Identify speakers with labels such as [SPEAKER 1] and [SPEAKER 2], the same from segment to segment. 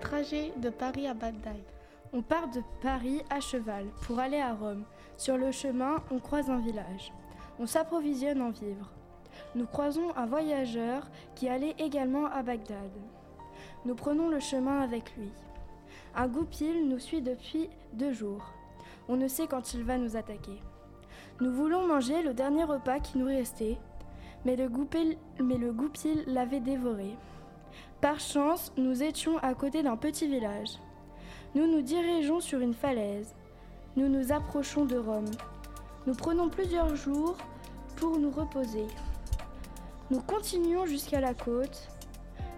[SPEAKER 1] Trajet de Paris à Bagdad.
[SPEAKER 2] On part de Paris à cheval pour aller à Rome. Sur le chemin, on croise un village. On s'approvisionne en vivres. Nous croisons un voyageur qui allait également à Bagdad. Nous prenons le chemin avec lui. Un goupil nous suit depuis deux jours. On ne sait quand il va nous attaquer. Nous voulons manger le dernier repas qui nous restait, mais le goupil l'avait dévoré. Par chance, nous étions à côté d'un petit village. Nous nous dirigeons sur une falaise. Nous nous approchons de Rome. Nous prenons plusieurs jours pour nous reposer. Nous continuons jusqu'à la côte.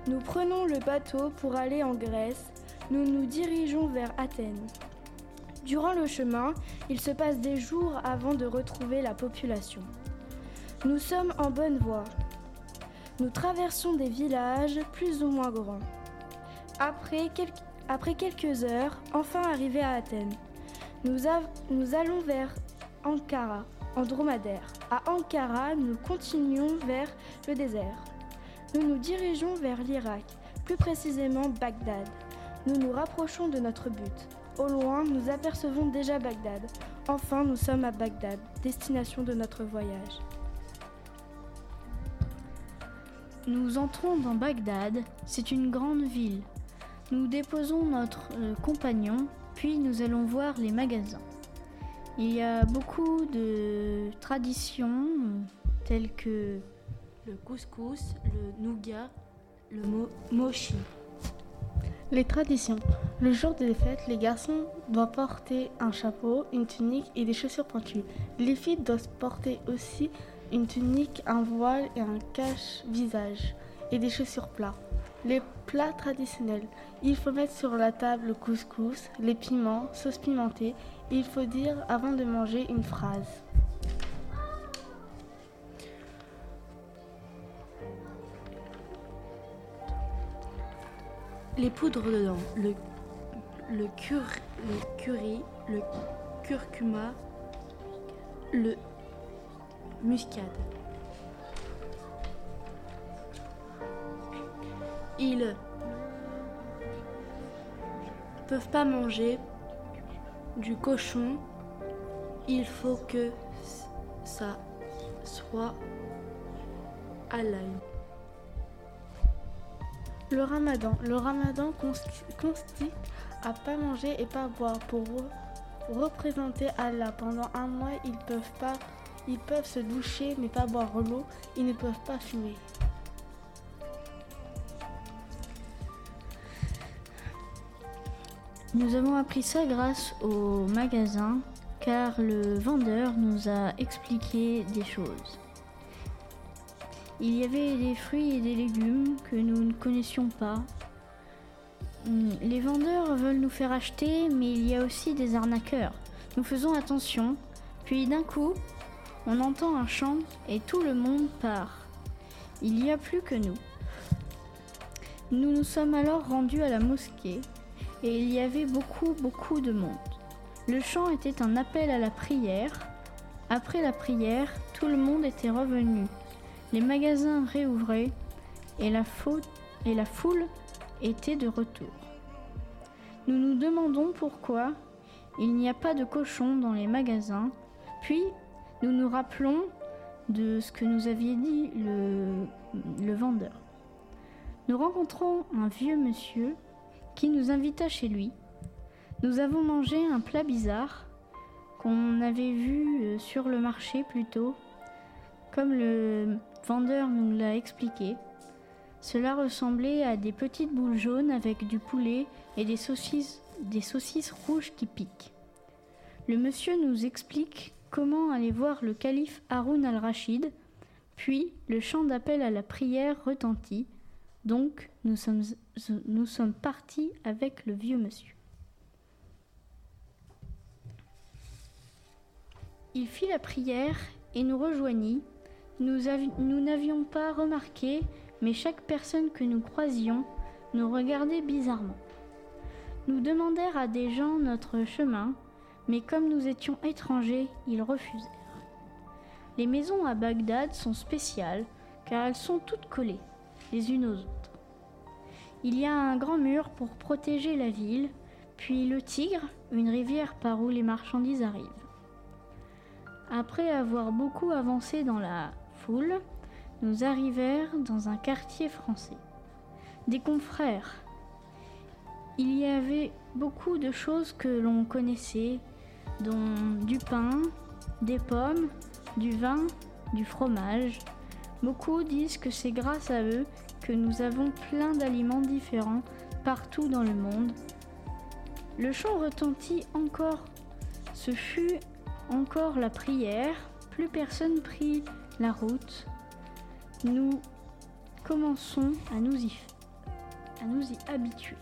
[SPEAKER 2] Nous prenons le bateau pour aller en Grèce. Nous nous dirigeons vers Athènes. Durant le chemin, il se passe des jours avant de retrouver la population. Nous sommes en bonne voie. Nous traversons des villages plus ou moins grands. Après, quelques heures, enfin arrivés à Athènes, nous, nous allons vers Ankara, en dromadaire. À Ankara, nous continuons vers le désert. Nous nous dirigeons vers l'Irak, plus précisément Bagdad. Nous nous rapprochons de notre but. Au loin, nous apercevons déjà Bagdad. Enfin, nous sommes à Bagdad, destination de notre voyage.
[SPEAKER 3] Nous entrons dans Bagdad, c'est une grande ville. Nous déposons notre euh, compagnon, puis nous allons voir les magasins. Il y a beaucoup de traditions telles que le couscous, le nougat, le mochi.
[SPEAKER 1] Les traditions. Le jour des fêtes, les garçons doivent porter un chapeau, une tunique et des chaussures pointues. Les filles doivent porter aussi une tunique, un voile et un cache-visage et des chaussures plats. Les plats traditionnels. Il faut mettre sur la table le couscous, les piments, sauce pimentée. Il faut dire avant de manger une phrase.
[SPEAKER 4] Les poudres dedans. Le, le, cur, le curry, le curcuma, le muscade. Ils peuvent pas manger du cochon. Il faut que ça soit à.
[SPEAKER 1] Le ramadan. Le ramadan consiste à pas manger et pas boire. Pour représenter Allah pendant un mois, ils peuvent pas ils peuvent se doucher mais pas boire l'eau. Ils ne peuvent pas fumer.
[SPEAKER 3] Nous avons appris ça grâce au magasin car le vendeur nous a expliqué des choses. Il y avait des fruits et des légumes que nous ne connaissions pas. Les vendeurs veulent nous faire acheter, mais il y a aussi des arnaqueurs. Nous faisons attention, puis d'un coup, on entend un chant et tout le monde part. Il n'y a plus que nous. Nous nous sommes alors rendus à la mosquée et il y avait beaucoup, beaucoup de monde. Le chant était un appel à la prière. Après la prière, tout le monde était revenu. Les magasins réouvraient et la, et la foule était de retour. Nous nous demandons pourquoi il n'y a pas de cochons dans les magasins, puis nous nous rappelons de ce que nous aviez dit le, vendeur. Nous rencontrons un vieux monsieur qui nous invita chez lui. Nous avons mangé un plat bizarre qu'on avait vu euh, sur le marché plus tôt, comme le vendeur nous l'a expliqué. Cela ressemblait à des petites boules jaunes avec du poulet et des saucisses, des saucisses rouges qui piquent. Le monsieur nous explique comment aller voir le calife Haroun al-Rachid, puis le chant d'appel à la prière retentit, donc nous sommes, nous sommes partis avec le vieux monsieur. Il fit la prière et nous rejoignit. Nous n'avions pas remarqué, mais chaque personne que nous croisions nous regardait bizarrement. Nous demandèrent à des gens notre chemin, mais comme nous étions étrangers, ils refusèrent. Les maisons à Bagdad sont spéciales car elles sont toutes collées, les unes aux autres. Il y a un grand mur pour protéger la ville, puis le Tigre, une rivière par où les marchandises arrivent. Après avoir beaucoup avancé dans la foule, nous arrivèrent dans un quartier français. Des confrères. Il y avait beaucoup de choses que l'on connaissait, dont du pain, des pommes, du vin, du fromage. Beaucoup disent que c'est grâce à eux que nous avons plein d'aliments différents partout dans le monde. Le chant retentit encore. Ce fut encore la prière. Plus personne prit la route. Nous commençons à nous y, à nous y habituer.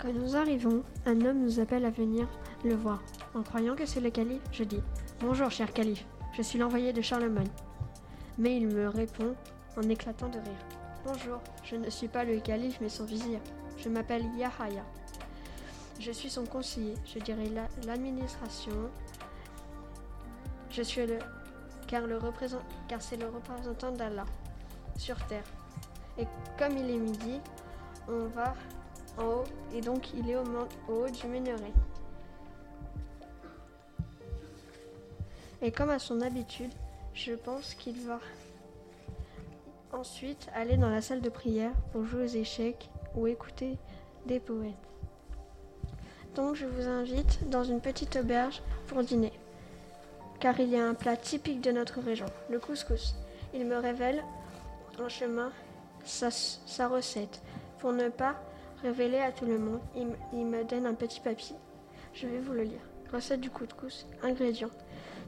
[SPEAKER 5] Quand nous arrivons, un homme nous appelle à venir le voir. En croyant que c'est le calife, je dis Bonjour, cher calife, je suis l'envoyé de Charlemagne. Mais il me répond en éclatant de rire Bonjour, je ne suis pas le calife mais son vizir. Je m'appelle Yahaya. Je suis son conseiller, je dirais l'administration. Je suis le car, le représent, car c'est le représentant d'Allah sur terre. Et comme il est midi, on va haut et donc il est au, au haut du minaret. Et comme à son habitude, je pense qu'il va ensuite aller dans la salle de prière pour jouer aux échecs ou écouter des poètes. Donc je vous invite dans une petite auberge pour dîner. Car il y a un plat typique de notre région, le couscous. Il me révèle en chemin sa recette. Pour ne pas révéler à tout le monde, il, me donne un petit papier. Je vais vous le lire. Recette du couscous. Ingrédients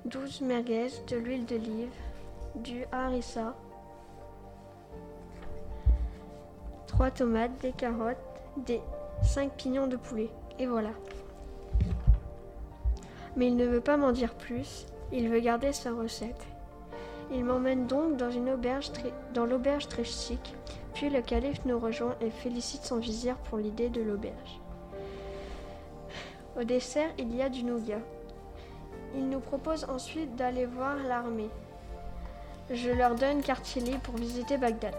[SPEAKER 5] 12 merguez, de l'huile d'olive, du harissa, 3 tomates, des carottes, des 5 pignons de poulet. Et voilà. Mais il ne veut pas m'en dire plus, il veut garder sa recette. Il m'emmène donc dans une auberge dans l'auberge très chic, puis le calife nous rejoint et félicite son vizir pour l'idée de l'auberge. Au dessert, il y a du nougat. Il nous propose ensuite d'aller voir l'armée. Je leur donne quartier libre pour visiter Bagdad.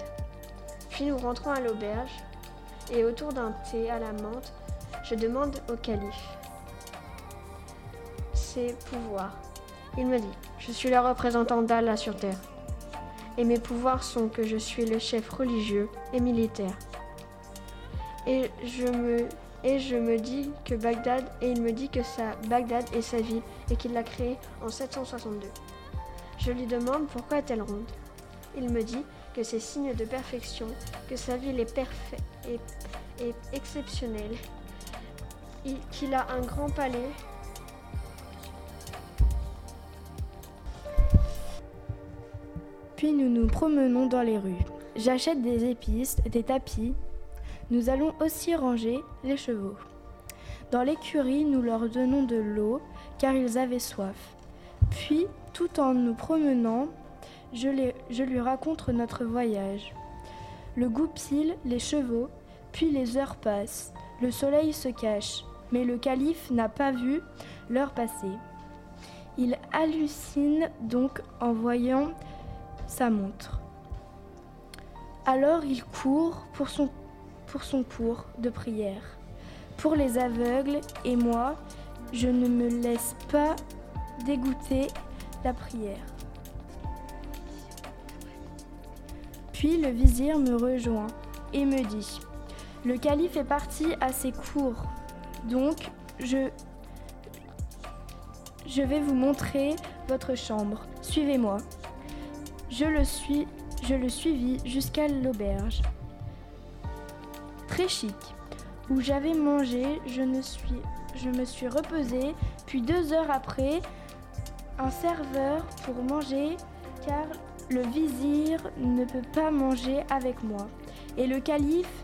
[SPEAKER 5] Puis nous rentrons à l'auberge et autour d'un thé à la menthe, je demande au calife ses pouvoirs. Il me dit, je suis le représentant d'Allah sur terre. Et mes pouvoirs sont que je suis le chef religieux et militaire. Et je me et je me dis que Bagdad, et il me dit que ça, Bagdad est sa ville et qu'il l'a créée en 762. Je lui demande pourquoi est-elle ronde. Il me dit que c'est signe de perfection, que sa ville est et, et exceptionnelle, qu'il a un grand palais.
[SPEAKER 2] Puis nous nous promenons dans les rues. J'achète des épices, des tapis, nous allons aussi ranger les chevaux. Dans l'écurie, nous leur donnons de l'eau car ils avaient soif. Puis, tout en nous promenant, je, lui raconte notre voyage. Le goupille les chevaux, puis les heures passent. Le soleil se cache, mais le calife n'a pas vu l'heure passer. Il hallucine donc en voyant sa montre. Alors il court pour son pour son cours de prière. Pour les aveugles et moi, je ne me laisse pas dégoûter la prière. Puis le vizir me rejoint et me dit, le calife est parti à ses cours, donc je, je vais vous montrer votre chambre. Suivez-moi. Je le suis, je le suivis jusqu'à l'auberge très chic, où j'avais mangé, je me suis, reposée, puis deux heures après, un serveur pour manger, car le vizir ne peut pas manger avec moi. Et le calife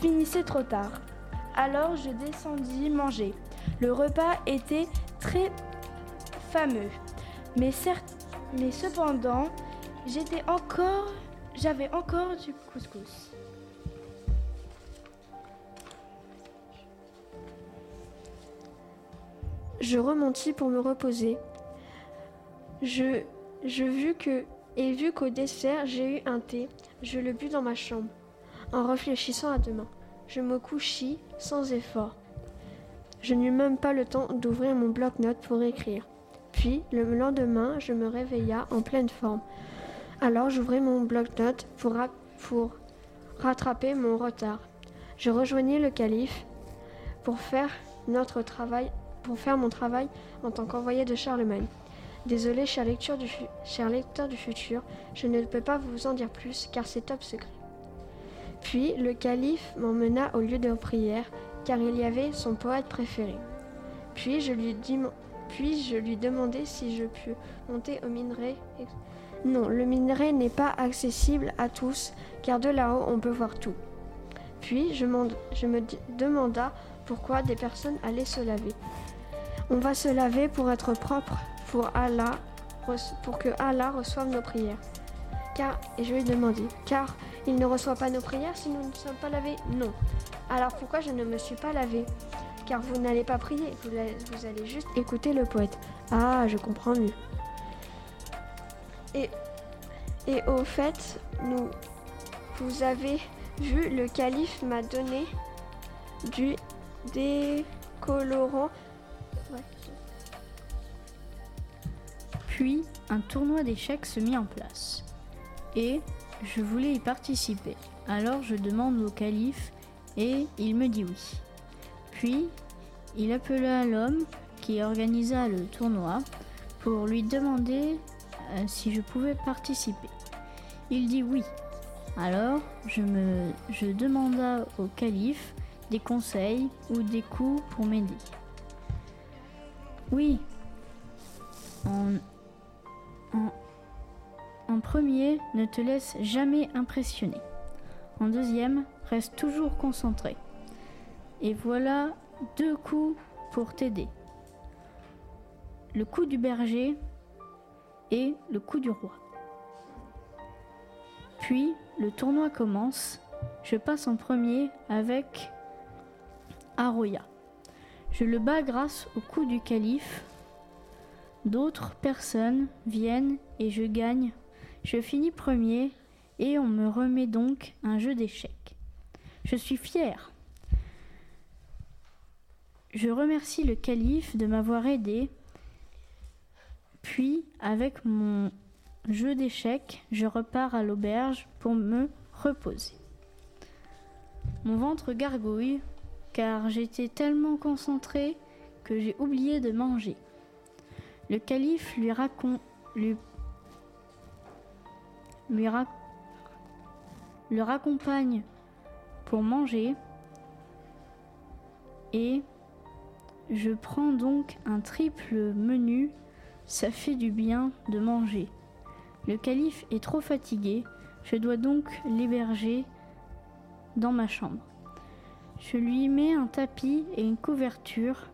[SPEAKER 2] finissait trop tard. Alors je descendis manger. Le repas était très fameux. Mais, certes, mais cependant, j'étais encore j'avais encore du couscous.
[SPEAKER 5] Je remontis pour me reposer. Je je que, et vu qu'au dessert j'ai eu un thé, je le bus dans ma chambre. En réfléchissant à demain, je me couchis sans effort. Je n'eus même pas le temps d'ouvrir mon bloc-notes pour écrire. Puis, le lendemain, je me réveilla en pleine forme. Alors, j'ouvris mon bloc-notes pour, pour rattraper mon retard. Je rejoignis le calife pour faire notre travail, pour faire mon travail en tant qu'envoyé de Charlemagne. Désolé, cher, lecteur du, futur, je ne peux pas vous en dire plus car c'est top secret. Puis le calife m'emmena au lieu de prière car il y avait son poète préféré. Puis je lui, dis, puis je lui demandai si je pus monter au minerai. Non, le minerai n'est pas accessible à tous car de là-haut on peut voir tout. Puis je, me demanda pourquoi des personnes allaient se laver. On va se laver pour être propre, pour Allah, pour que Allah reçoive nos prières. Car, et je lui ai demandé, car il ne reçoit pas nos prières si nous ne sommes pas lavés? Non. Alors pourquoi je ne me suis pas lavé? Car vous n'allez pas prier, vous, allez juste écouter le poète. Ah, je comprends mieux. Et, et au fait, nous, vous avez vu, le calife m'a donné du décolorant.
[SPEAKER 3] Puis, un tournoi d'échecs se mit en place. Et je voulais y participer. Alors je demande au calife et il me dit oui. Puis, il appela l'homme qui organisa le tournoi pour lui demander euh, si je pouvais participer. Il dit oui. Alors, je, me, demanda au calife des conseils ou des coups pour m'aider. Oui, en premier, ne te laisse jamais impressionner. En deuxième, reste toujours concentré. Et voilà deux coups pour t'aider. Le coup du berger et le coup du roi. Puis le tournoi commence. Je passe en premier avec Aroya. Je le bats grâce au coup du calife. D'autres personnes viennent et je gagne. Je finis premier et on me remet donc un jeu d'échecs. Je suis fier. Je remercie le calife de m'avoir aidé. Puis, avec mon jeu d'échecs, je repars à l'auberge pour me reposer. Mon ventre gargouille car j'étais tellement concentré que j'ai oublié de manger. Le calife lui raconte lui, lui le raccompagne pour manger et je prends donc un triple menu, ça fait du bien de manger. Le calife est trop fatigué, je dois donc l'héberger dans ma chambre. Je lui mets un tapis et une couverture.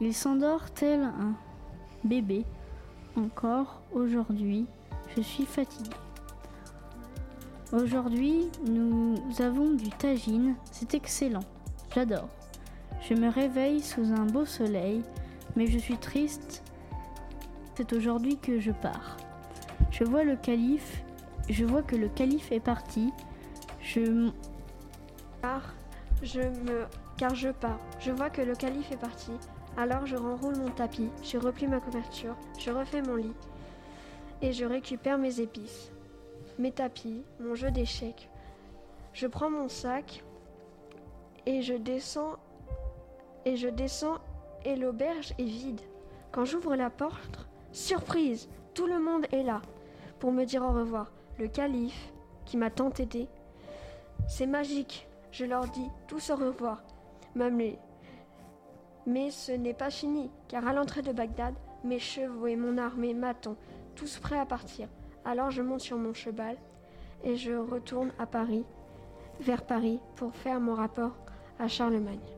[SPEAKER 3] Il s'endort tel un bébé. Encore aujourd'hui, je suis fatiguée. Aujourd'hui, nous avons du tagine, c'est excellent, j'adore. Je me réveille sous un beau soleil, mais je suis triste. C'est aujourd'hui que je pars. Je vois le calife, je vois que le calife est parti. Je
[SPEAKER 5] pars, je me car je pars. Je vois que le calife est parti. Alors je renroule mon tapis, je replie ma couverture, je refais mon lit et je récupère mes épices mes tapis, mon jeu d'échecs. Je prends mon sac et je descends et je descends et l'auberge est vide. Quand j'ouvre la porte, surprise, tout le monde est là pour me dire au revoir. Le calife qui m'a tant aidé. C'est magique, je leur dis tous au revoir, même les. Mais ce n'est pas fini, car à l'entrée de Bagdad, mes chevaux et mon armée m'attendent, tous prêts à partir. Alors je monte sur mon cheval et je retourne à Paris, vers Paris, pour faire mon rapport à Charlemagne.